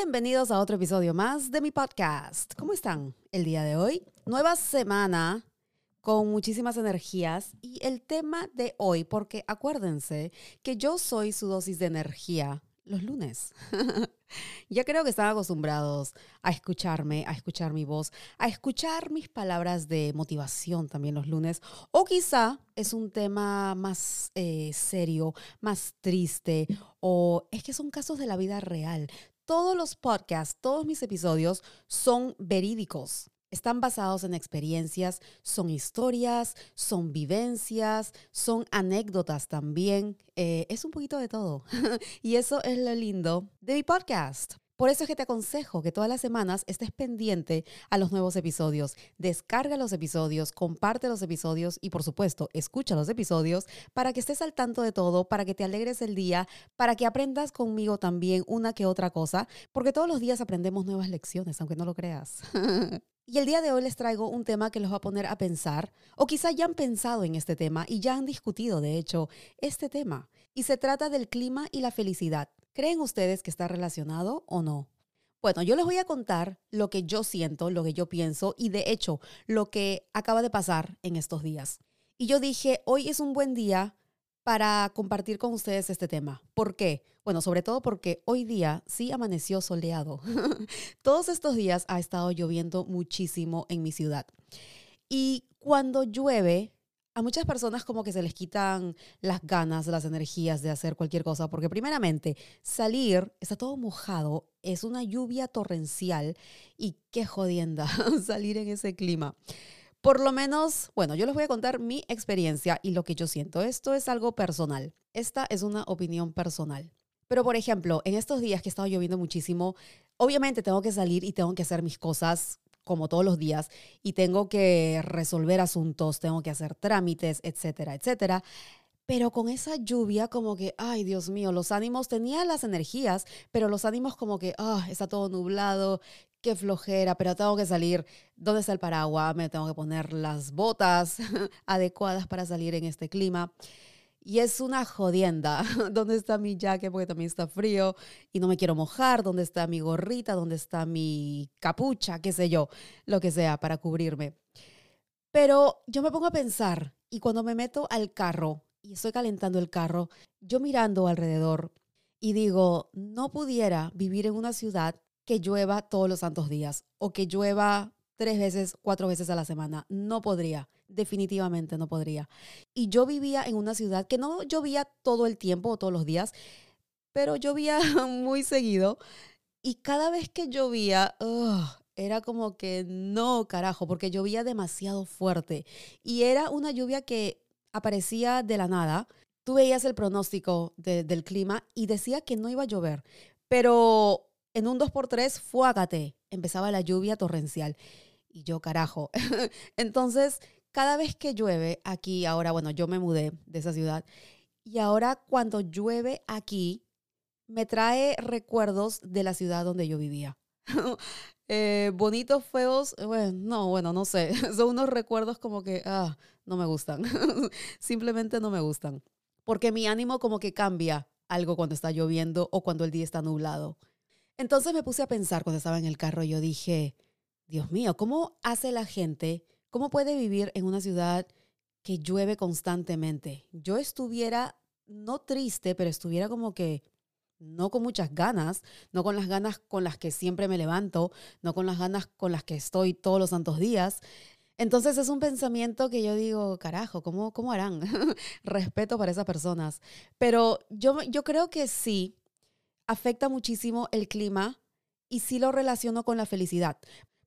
Bienvenidos a otro episodio más de mi podcast. ¿Cómo están el día de hoy? Nueva semana con muchísimas energías y el tema de hoy, porque acuérdense que yo soy su dosis de energía los lunes. ya creo que están acostumbrados a escucharme, a escuchar mi voz, a escuchar mis palabras de motivación también los lunes. O quizá es un tema más eh, serio, más triste, o es que son casos de la vida real. Todos los podcasts, todos mis episodios son verídicos. Están basados en experiencias, son historias, son vivencias, son anécdotas también. Eh, es un poquito de todo. y eso es lo lindo de mi podcast. Por eso es que te aconsejo que todas las semanas estés pendiente a los nuevos episodios. Descarga los episodios, comparte los episodios y por supuesto escucha los episodios para que estés al tanto de todo, para que te alegres el día, para que aprendas conmigo también una que otra cosa, porque todos los días aprendemos nuevas lecciones, aunque no lo creas. Y el día de hoy les traigo un tema que los va a poner a pensar, o quizá ya han pensado en este tema y ya han discutido, de hecho, este tema. Y se trata del clima y la felicidad. ¿Creen ustedes que está relacionado o no? Bueno, yo les voy a contar lo que yo siento, lo que yo pienso y de hecho lo que acaba de pasar en estos días. Y yo dije, hoy es un buen día para compartir con ustedes este tema. ¿Por qué? Bueno, sobre todo porque hoy día sí amaneció soleado. Todos estos días ha estado lloviendo muchísimo en mi ciudad. Y cuando llueve, a muchas personas como que se les quitan las ganas, las energías de hacer cualquier cosa, porque primeramente salir está todo mojado, es una lluvia torrencial y qué jodienda salir en ese clima. Por lo menos, bueno, yo les voy a contar mi experiencia y lo que yo siento. Esto es algo personal. Esta es una opinión personal. Pero, por ejemplo, en estos días que ha estado lloviendo muchísimo, obviamente tengo que salir y tengo que hacer mis cosas como todos los días y tengo que resolver asuntos, tengo que hacer trámites, etcétera, etcétera. Pero con esa lluvia como que, ay Dios mío, los ánimos, tenía las energías, pero los ánimos como que, ah, está todo nublado, qué flojera, pero tengo que salir. ¿Dónde está el paraguas? Me tengo que poner las botas adecuadas para salir en este clima. Y es una jodienda. ¿Dónde está mi jaque? Porque también está frío y no me quiero mojar. ¿Dónde está mi gorrita? ¿Dónde está mi capucha? ¿Qué sé yo? Lo que sea para cubrirme. Pero yo me pongo a pensar y cuando me meto al carro y estoy calentando el carro, yo mirando alrededor y digo, no pudiera vivir en una ciudad que llueva todos los santos días o que llueva tres veces, cuatro veces a la semana. No podría, definitivamente no podría. Y yo vivía en una ciudad que no llovía todo el tiempo o todos los días, pero llovía muy seguido. Y cada vez que llovía, era como que no, carajo, porque llovía demasiado fuerte. Y era una lluvia que aparecía de la nada. Tú veías el pronóstico del clima y decía que no iba a llover, pero en un 2x3, fuágate, empezaba la lluvia torrencial. Y yo, carajo. Entonces, cada vez que llueve aquí, ahora, bueno, yo me mudé de esa ciudad, y ahora cuando llueve aquí, me trae recuerdos de la ciudad donde yo vivía. Eh, bonitos, feos, bueno, no, bueno, no sé. Son unos recuerdos como que, ah, no me gustan. Simplemente no me gustan. Porque mi ánimo como que cambia algo cuando está lloviendo o cuando el día está nublado. Entonces me puse a pensar cuando estaba en el carro, yo dije, Dios mío, ¿cómo hace la gente? ¿Cómo puede vivir en una ciudad que llueve constantemente? Yo estuviera, no triste, pero estuviera como que no con muchas ganas, no con las ganas con las que siempre me levanto, no con las ganas con las que estoy todos los santos días. Entonces es un pensamiento que yo digo, carajo, ¿cómo, cómo harán? Respeto para esas personas. Pero yo, yo creo que sí, afecta muchísimo el clima y sí lo relaciono con la felicidad.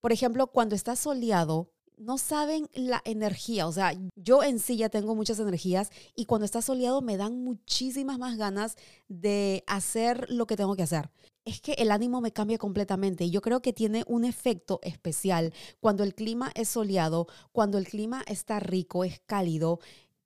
Por ejemplo, cuando está soleado, no saben la energía, o sea, yo en sí ya tengo muchas energías y cuando está soleado me dan muchísimas más ganas de hacer lo que tengo que hacer. Es que el ánimo me cambia completamente y yo creo que tiene un efecto especial cuando el clima es soleado, cuando el clima está rico, es cálido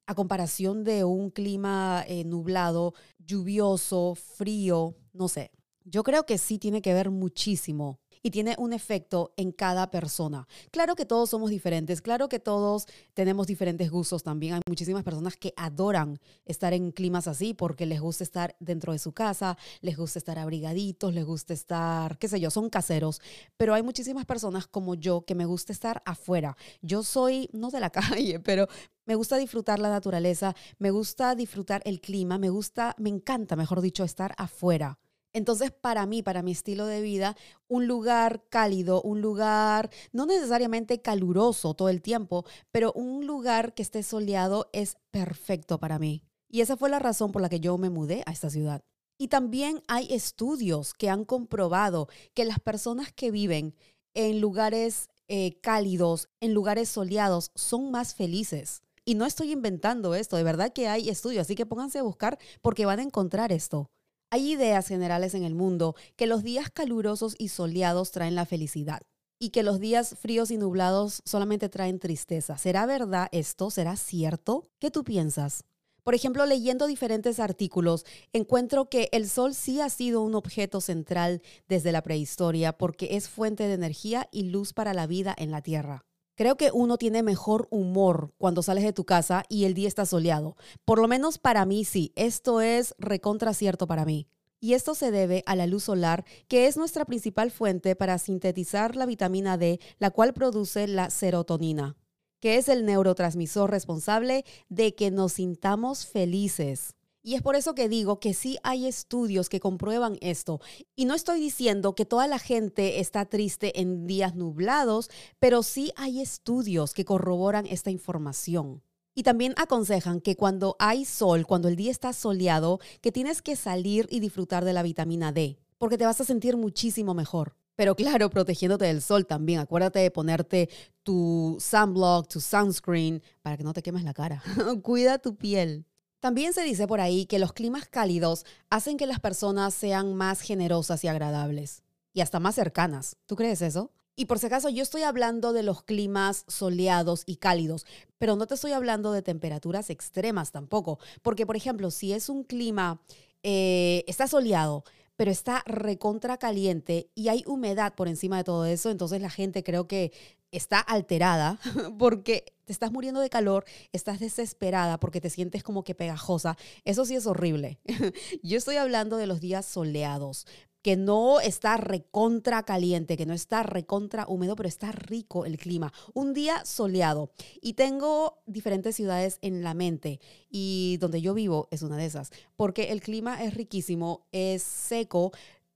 a comparación de un clima eh, nublado, lluvioso, frío, no sé. Yo creo que sí tiene que ver muchísimo. Y tiene un efecto en cada persona. Claro que todos somos diferentes, claro que todos tenemos diferentes gustos también. Hay muchísimas personas que adoran estar en climas así porque les gusta estar dentro de su casa, les gusta estar abrigaditos, les gusta estar, qué sé yo, son caseros, pero hay muchísimas personas como yo que me gusta estar afuera. Yo soy, no de la calle, pero me gusta disfrutar la naturaleza, me gusta disfrutar el clima, me gusta, me encanta, mejor dicho, estar afuera. Entonces, para mí, para mi estilo de vida, un lugar cálido, un lugar no necesariamente caluroso todo el tiempo, pero un lugar que esté soleado es perfecto para mí. Y esa fue la razón por la que yo me mudé a esta ciudad. Y también hay estudios que han comprobado que las personas que viven en lugares eh, cálidos, en lugares soleados, son más felices. Y no estoy inventando esto, de verdad que hay estudios, así que pónganse a buscar porque van a encontrar esto. Hay ideas generales en el mundo que los días calurosos y soleados traen la felicidad y que los días fríos y nublados solamente traen tristeza. ¿Será verdad esto? ¿Será cierto? ¿Qué tú piensas? Por ejemplo, leyendo diferentes artículos, encuentro que el sol sí ha sido un objeto central desde la prehistoria porque es fuente de energía y luz para la vida en la Tierra. Creo que uno tiene mejor humor cuando sales de tu casa y el día está soleado. Por lo menos para mí sí, esto es recontra cierto para mí. Y esto se debe a la luz solar, que es nuestra principal fuente para sintetizar la vitamina D, la cual produce la serotonina, que es el neurotransmisor responsable de que nos sintamos felices. Y es por eso que digo que sí hay estudios que comprueban esto. Y no estoy diciendo que toda la gente está triste en días nublados, pero sí hay estudios que corroboran esta información. Y también aconsejan que cuando hay sol, cuando el día está soleado, que tienes que salir y disfrutar de la vitamina D, porque te vas a sentir muchísimo mejor. Pero claro, protegiéndote del sol también. Acuérdate de ponerte tu sunblock, tu sunscreen, para que no te quemes la cara. Cuida tu piel. También se dice por ahí que los climas cálidos hacen que las personas sean más generosas y agradables y hasta más cercanas. ¿Tú crees eso? Y por si acaso, yo estoy hablando de los climas soleados y cálidos, pero no te estoy hablando de temperaturas extremas tampoco. Porque, por ejemplo, si es un clima, eh, está soleado, pero está recontra caliente y hay humedad por encima de todo eso, entonces la gente creo que está alterada porque te estás muriendo de calor, estás desesperada porque te sientes como que pegajosa. Eso sí es horrible. Yo estoy hablando de los días soleados, que no está recontra caliente, que no está recontra húmedo, pero está rico el clima. Un día soleado. Y tengo diferentes ciudades en la mente y donde yo vivo es una de esas, porque el clima es riquísimo, es seco,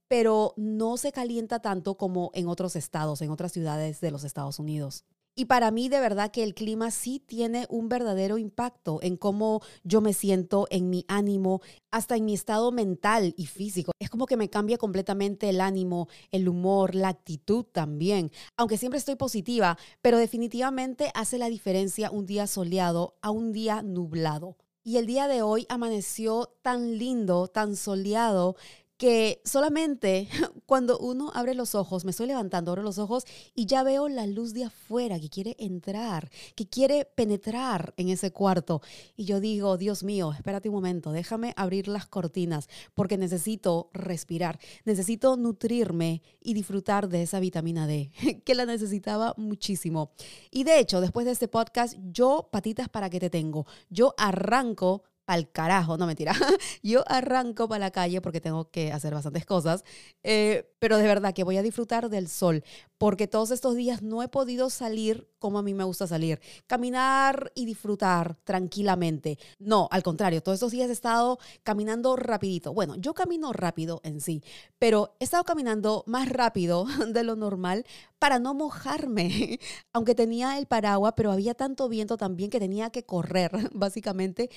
pero no se calienta tanto como en otros estados, en otras ciudades de los Estados Unidos. Y para mí de verdad que el clima sí tiene un verdadero impacto en cómo yo me siento, en mi ánimo, hasta en mi estado mental y físico. Es como que me cambia completamente el ánimo, el humor, la actitud también. Aunque siempre estoy positiva, pero definitivamente hace la diferencia un día soleado a un día nublado. Y el día de hoy amaneció tan lindo, tan soleado, que solamente cuando uno abre los ojos, me estoy levantando, abro los ojos y ya veo la luz de afuera que quiere entrar, que quiere penetrar en ese cuarto. Y yo digo, Dios mío, espérate un momento, déjame abrir las cortinas porque necesito respirar, necesito nutrirme y disfrutar de esa vitamina D, que la necesitaba muchísimo. Y de hecho, después de este podcast, yo, patitas para que te tengo, yo arranco al carajo, no mentira. Yo arranco para la calle porque tengo que hacer bastantes cosas, eh, pero de verdad que voy a disfrutar del sol porque todos estos días no he podido salir como a mí me gusta salir, caminar y disfrutar tranquilamente. No, al contrario, todos estos días he estado caminando rapidito. Bueno, yo camino rápido en sí, pero he estado caminando más rápido de lo normal para no mojarme, aunque tenía el paraguas, pero había tanto viento también que tenía que correr, básicamente,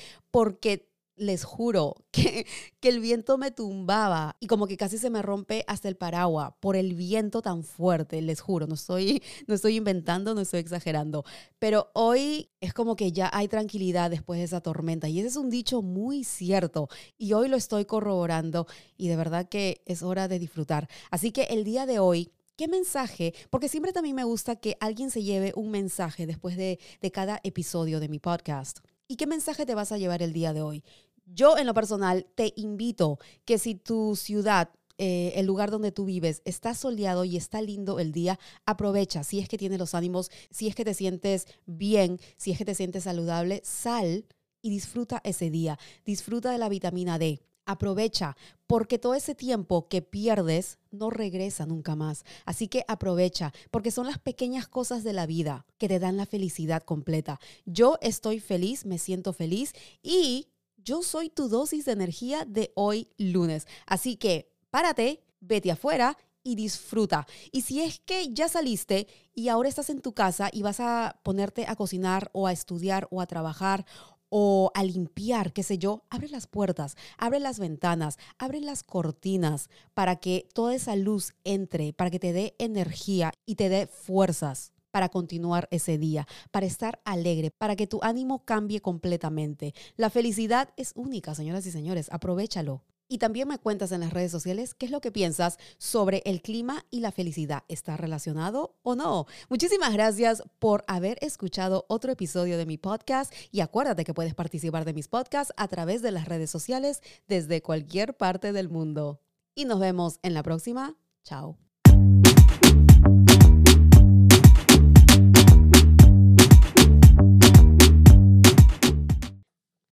porque les juro que, que, el viento me tumbaba y como que casi se me rompe hasta el paraguas por el viento tan fuerte, les juro, no estoy, no estoy inventando, no estoy exagerando, pero hoy es como que ya hay tranquilidad después de esa tormenta y ese es un dicho muy cierto y hoy lo estoy corroborando y de verdad que es hora de disfrutar. Así que el día de hoy ¿Qué mensaje? Porque siempre también me gusta que alguien se lleve un mensaje después de, de, cada episodio de mi podcast. ¿Y qué mensaje te vas a llevar el día de hoy? Yo en lo personal te invito que si tu ciudad eh, el lugar donde tú vives está soleado y está lindo el día, aprovecha. Si es que tienes los ánimos, si es que te sientes bien, si es que te sientes saludable, sal y disfruta ese día. Disfruta de la vitamina D. Aprovecha, porque todo ese tiempo que pierdes no regresa nunca más. Así que aprovecha, porque son las pequeñas cosas de la vida que te dan la felicidad completa. Yo estoy feliz, me siento feliz y yo soy tu dosis de energía de hoy lunes. Así que párate, vete afuera y disfruta. Y si es que ya saliste y ahora estás en tu casa y vas a ponerte a cocinar o a estudiar o a trabajar o a limpiar, qué sé yo, abre las puertas, abre las ventanas, abre las cortinas para que toda esa luz entre, para que te dé energía y te dé fuerzas para continuar ese día, para estar alegre, para que tu ánimo cambie completamente. La felicidad es única, señoras y señores, aprovechalo. Y también me cuentas en las redes sociales qué es lo que piensas sobre el clima y la felicidad. ¿Está relacionado o no? Muchísimas gracias por haber escuchado otro episodio de mi podcast y acuérdate que puedes participar de mis podcasts a través de las redes sociales desde cualquier parte del mundo. Y nos vemos en la próxima. Chao.